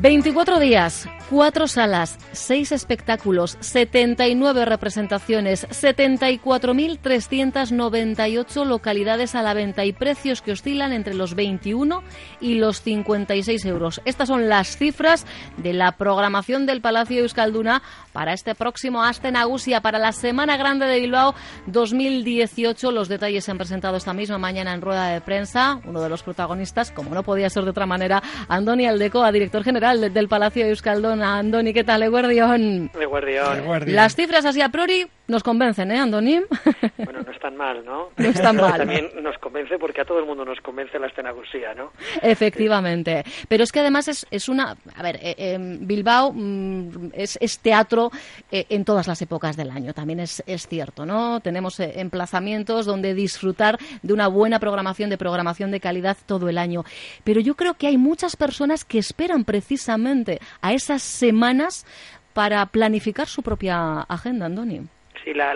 24 días, 4 salas, 6 espectáculos, 79 representaciones, 74.398 localidades a la venta y precios que oscilan entre los 21 y los 56 euros. Estas son las cifras de la programación del Palacio Euskalduna para este próximo Astenagusia, para la Semana Grande de Bilbao 2018. Los detalles se han presentado esta misma mañana en rueda de prensa. Uno de los protagonistas, como no podía ser de otra manera, Andoni Aldecoa, director general del Palacio de Euskalduna. Andoni, ¿qué tal? Eguardión. Eguardión. Las cifras así a priori nos convencen, ¿eh, Andoni? Bueno, no están mal, ¿no? No están mal. También nos convence porque a todo el mundo nos convence la estenagusía, ¿no? Efectivamente. Pero es que además es, es una... A ver, eh, eh, Bilbao mm, es, es, teatro eh, en todas las épocas del año, también es, es cierto, ¿no? Tenemos eh, emplazamientos donde disfrutar de una buena programación, de programación de calidad todo el año. Pero yo creo que hay muchas personas que esperan precisamente a esas semanas para planificar su propia agenda, Andoni. Sí, la,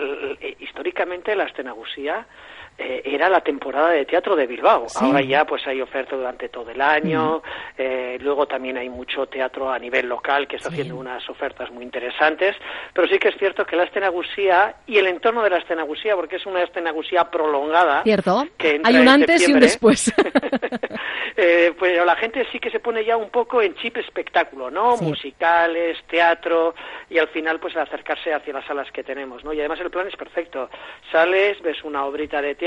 históricamente la estenagusía eh, era la temporada de teatro de Bilbao. Sí. Ahora ya pues hay oferta durante todo el año. eh, luego también hay mucho teatro a nivel local que está Sí. haciendo unas ofertas muy interesantes. Pero sí que es cierto que la estenagusía y el entorno de la estenagusía, porque es una estenagusía prolongada. Cierto. que Hay un antes y un después. Eh, pues la gente sí que se pone ya un poco en chip espectáculo, ¿no? Sí. Musicales, teatro y al final pues acercarse hacia las salas que tenemos, ¿no? Y además el plan es perfecto. Sales, ves una obrita de teatro,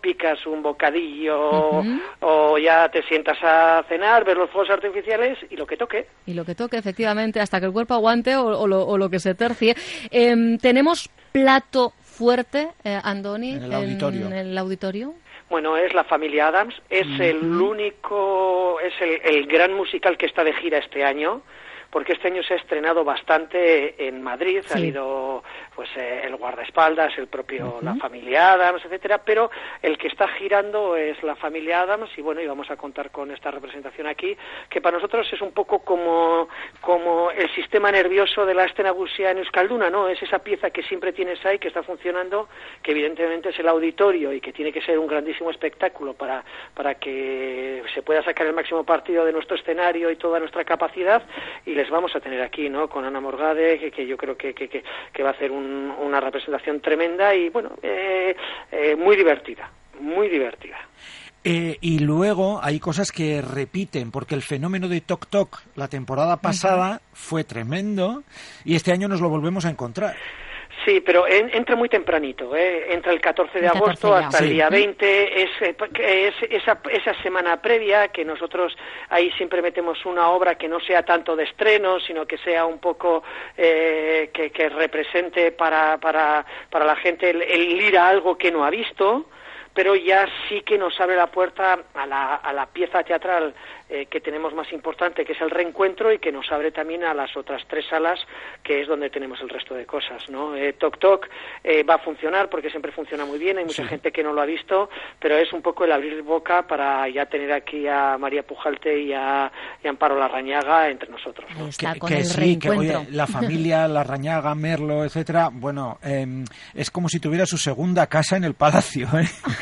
picas un bocadillo o ya te sientas a cenar, ves los fuegos artificiales y lo que toque. Y lo que toque, efectivamente, hasta que el cuerpo aguante o, o lo, o lo que se tercie. Em, tenemos plato fuerte, eh, Andoni, En el auditorio. en el auditorio. Bueno, es la familia Adams, es el único, es el, el gran musical que está de gira este año, porque este año se ha estrenado bastante en Madrid, ha Sí. habido pues eh, el guardaespaldas, el propio la familia Adams, etcétera, pero el que está girando es la familia Adams y bueno, y vamos a contar con esta representación aquí, que para nosotros es un poco como como el sistema nervioso de la estenagusía en Euskalduna, ¿no? Es esa pieza que siempre tienes ahí que está funcionando, que evidentemente es el auditorio y que tiene que ser un grandísimo espectáculo para para que se pueda sacar el máximo partido de nuestro escenario y toda nuestra capacidad y les vamos a tener aquí, ¿no? Con Ana Morgade, que, que yo creo que, que, que, que va a hacer un- una representación tremenda y, bueno, eh, eh, muy divertida, muy divertida. Eh, y luego hay cosas que repiten, porque el fenómeno de Tok Tok la temporada pasada fue tremendo y este año nos lo volvemos a encontrar. Sí, pero en- entra muy tempranito, ¿eh? entra el 14 de El 14 agosto hasta Sí. el día 20, es, eh, es esa, esa semana previa que nosotros ahí siempre metemos una obra que no sea tanto de estreno, sino que sea un poco eh, que, que represente para, para, para la gente el, el ir a algo que no ha visto, pero ya sí que nos abre la puerta a la, a la pieza teatral eh, que tenemos más importante, que es el reencuentro, y que nos abre también a las otras tres salas, que es donde tenemos el resto de cosas. ¿no? Eh, Tok Tok eh, va a funcionar porque siempre funciona muy bien, hay mucha gente que no lo ha visto, pero es un poco el abrir boca para ya tener aquí a María Pujalte y a, y a Amparo Larrañaga entre nosotros. ¿no? Está, que, con que el sí, que reencuentro. oye, la familia, la Rañaga, Merlo, etcétera, bueno, em, es como si tuviera su segunda casa en el palacio,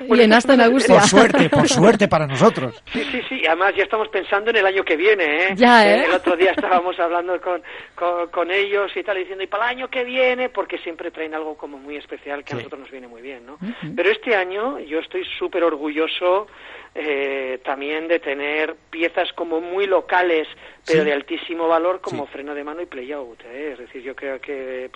¿eh? y en Astenagusia. Por suerte, por suerte para nosotros. Sí, sí, sí. y Además ya estamos pensando en el año que viene, ¿eh? Ya, ¿eh? El otro día estábamos hablando con, con, con ellos y tal, diciendo, y para el año que viene, porque siempre traen algo como muy especial que a nosotros nos viene muy bien, ¿no? Pero este año yo estoy súper orgulloso eh, también de tener piezas como muy locales, pero Sí. de altísimo valor, como Sí. Freno de Mano y Play Out, ¿eh? Es decir, yo creo que,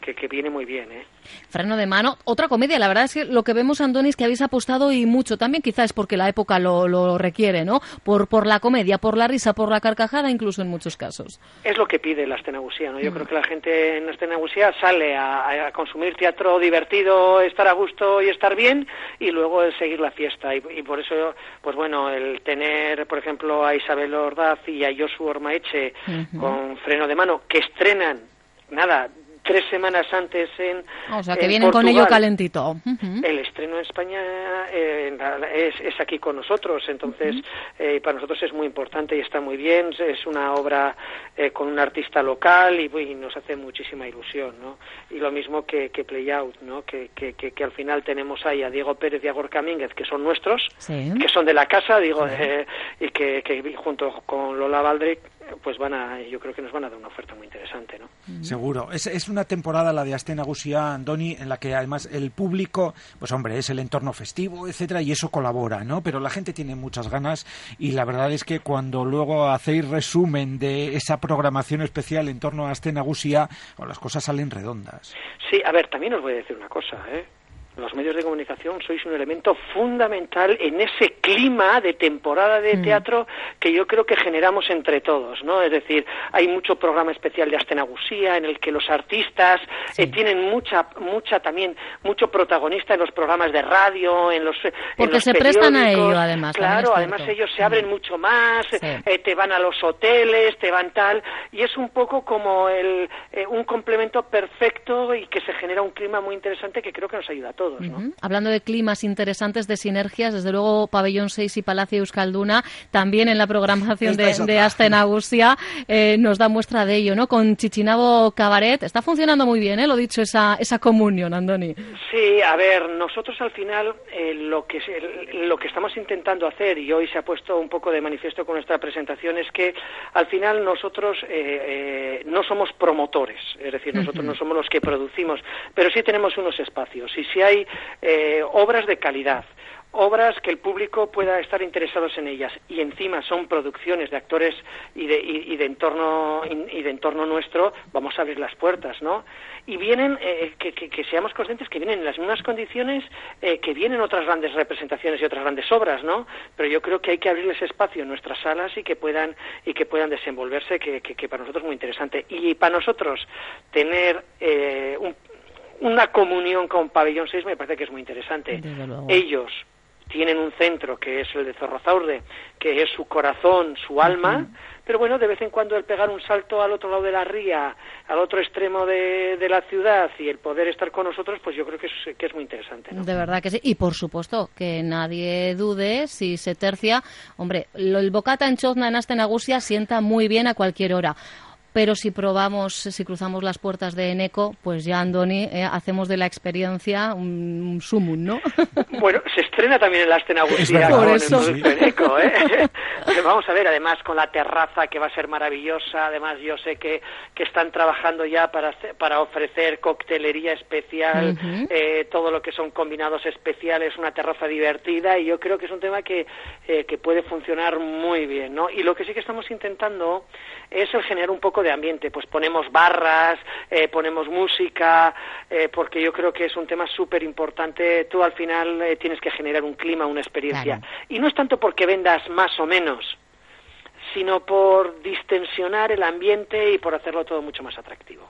que, que viene muy bien, ¿eh? Freno de mano. Otra comedia. La verdad es que lo que vemos, Andoni, es que habéis apostado y mucho. También quizás es porque la época lo, lo requiere, ¿no? Por, por la comedia, por la risa, por la carcajada, incluso en muchos casos. es lo que pide la estenagusía, ¿no? Yo Mm. creo que la gente en la estenagusía sale a, a consumir teatro divertido, estar a gusto y estar bien, y luego seguir la fiesta. Y, y por eso, pues bueno, el tener, por ejemplo, a Isabel Ordaz y a Josu Ormaeche con freno de mano, que estrenan, nada, tres semanas antes en O sea, que en vienen con ello calentito. El estreno en España eh, es, es aquí con nosotros, entonces eh, para nosotros es muy importante y está muy bien. Es una obra eh, con un artista local y, y nos hace muchísima ilusión, ¿no? Y lo mismo que, que Play Out, ¿no? Que, que, que, al final tenemos ahí a Diego Pérez y a Gorka Mínguez, que son nuestros, Sí. que son de la casa, digo, eh, y que, que junto con Lola Valdric pues van a, yo creo que nos van a dar una oferta muy interesante, ¿no? Seguro. Es, es una temporada la de Astena Gusia, Andoni, en la que además el público, pues hombre, es el entorno festivo, etcétera, y eso colabora, ¿no? Pero la gente tiene muchas ganas y la verdad es que cuando luego hacéis resumen de esa programación especial en torno a Astena Gusia, pues las cosas salen redondas. Sí, a ver, también os voy a decir una cosa, ¿eh? Los medios de comunicación sois un elemento fundamental en ese clima de temporada de mm. teatro que yo creo que generamos entre todos, ¿no? Es decir, hay mucho programa especial de Astenagusía en el que los artistas eh, tienen mucha, mucha también, mucho protagonista en los programas de radio, en los Porque se prestan a ello, además. Claro, además ellos se abren mucho más, eh, te van a los hoteles, te van tal, y es un poco como el, eh, un complemento perfecto y que se genera un clima muy interesante que creo que nos ayuda a todos. Hablando de climas interesantes, de sinergias, desde luego Pabellón 6 y Palacio Euskalduna, también en la programación de, de Astenagusia, eh, nos da muestra de ello, ¿no? Con Chichinabo Cabaret, está funcionando muy bien, ¿eh? Lo dicho, esa, esa comunión, Andoni. Sí, a ver, nosotros al final eh, lo, que, lo que estamos intentando hacer, y hoy se ha puesto un poco de manifiesto con nuestra presentación, es que al final nosotros eh, no somos promotores, es decir, nosotros no somos los que producimos, pero sí tenemos unos espacios. Y si hay hay eh, obras de calidad, obras que el público pueda estar interesados en ellas y encima son producciones de actores y de, y, de entorno y de entorno nuestro vamos a abrir las puertas no y vienen eh, que, que, seamos conscientes que vienen en las mismas condiciones eh, que vienen otras grandes representaciones y otras grandes obras no pero yo creo que hay que abrirles espacio en nuestras salas y que puedan y que puedan desenvolverse que, que para nosotros es muy interesante. Y para nosotros tener un, una comunión con Pabellón 6 me parece que es muy interesante. Ellos tienen un centro que es el de Zorrozaurde, que es su corazón, su alma, pero bueno, de vez en cuando el pegar un salto al otro lado de la ría, al otro extremo de, la ciudad y el poder estar con nosotros, pues yo creo que es, que es muy interesante. De verdad que sí. Y por supuesto, que nadie dude si se tercia. Hombre, el bocata en Chozna en Astenagusia sienta muy bien a cualquier hora pero si probamos, si cruzamos las puertas de Eneco, pues ya, Andoni, eh, hacemos de la experiencia un, sumum, ¿no? Bueno, se estrena también en la escena con el Eneco, ¿eh? Vamos a ver, además, con la terraza que va a ser maravillosa, además yo sé que, que están trabajando ya para, para ofrecer coctelería especial, eh, todo lo que son combinados especiales, una terraza divertida, y yo creo que es un tema que, eh, que puede funcionar muy bien, ¿no? Y lo que sí que estamos intentando es el generar un poco de ambiente, pues ponemos barras, eh, ponemos música, eh, porque yo creo que es un tema súper importante. Tú al final eh, tienes que generar un clima, una experiencia. Y no es tanto porque vendas más o menos, sino por distensionar el ambiente y por hacerlo todo mucho más atractivo.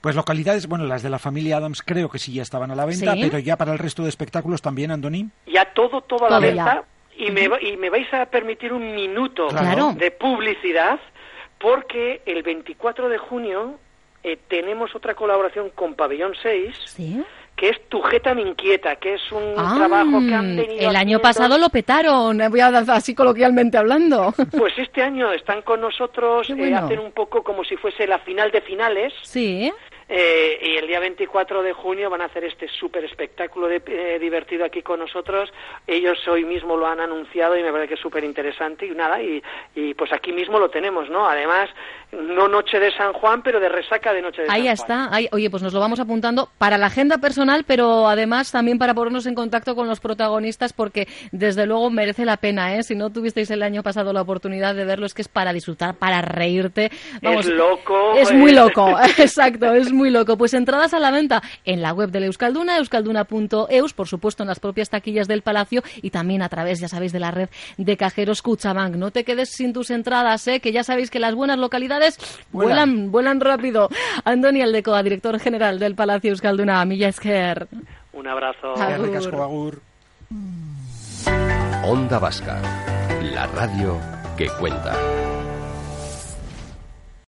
Pues localidades, bueno, las de la familia Adams creo que sí ya estaban a la venta, pero ya para el resto de espectáculos también, Andoni. Ya todo, todo a la venta. Y, me, y me vais a permitir un minuto de publicidad porque el 24 de junio eh, tenemos otra colaboración con Pabellón 6. que es Tu Jeta me inquieta, que es un ah, trabajo que han venido El año pasado lo petaron, voy a así coloquialmente hablando. Pues este año están con nosotros, eh, hacen un poco como si fuese la final de finales. Sí. Eh, y el día 24 de junio van a hacer este súper espectáculo de, eh, divertido aquí con nosotros. Ellos hoy mismo lo han anunciado y me parece que es súper interesante. Y nada, y, y, pues aquí mismo lo tenemos, ¿no? Además, no noche de San Juan, pero de resaca de noche de Ahí San está. Ahí está. Oye, pues nos lo vamos apuntando para la agenda personal, pero además también para ponernos en contacto con los protagonistas, porque desde luego merece la pena, ¿eh? Si no tuvisteis el año pasado la oportunidad de verlo, es que es para disfrutar, para reírte. Vamos, es loco. Es muy loco, exacto, es muy muy loco. Pues entradas a la venta en la web de la Euskalduna, euskalduna.eus, por supuesto en las propias taquillas del Palacio y también a través, ya sabéis, de la red de cajeros Cuchabank. No te quedes sin tus entradas, ¿eh? que ya sabéis que las buenas localidades vuelan, vuelan rápido. Andoni Aldecoa, director general del Palacio Euskalduna, Milla Esquer. Un abrazo. Onda Vasca, la radio que cuenta.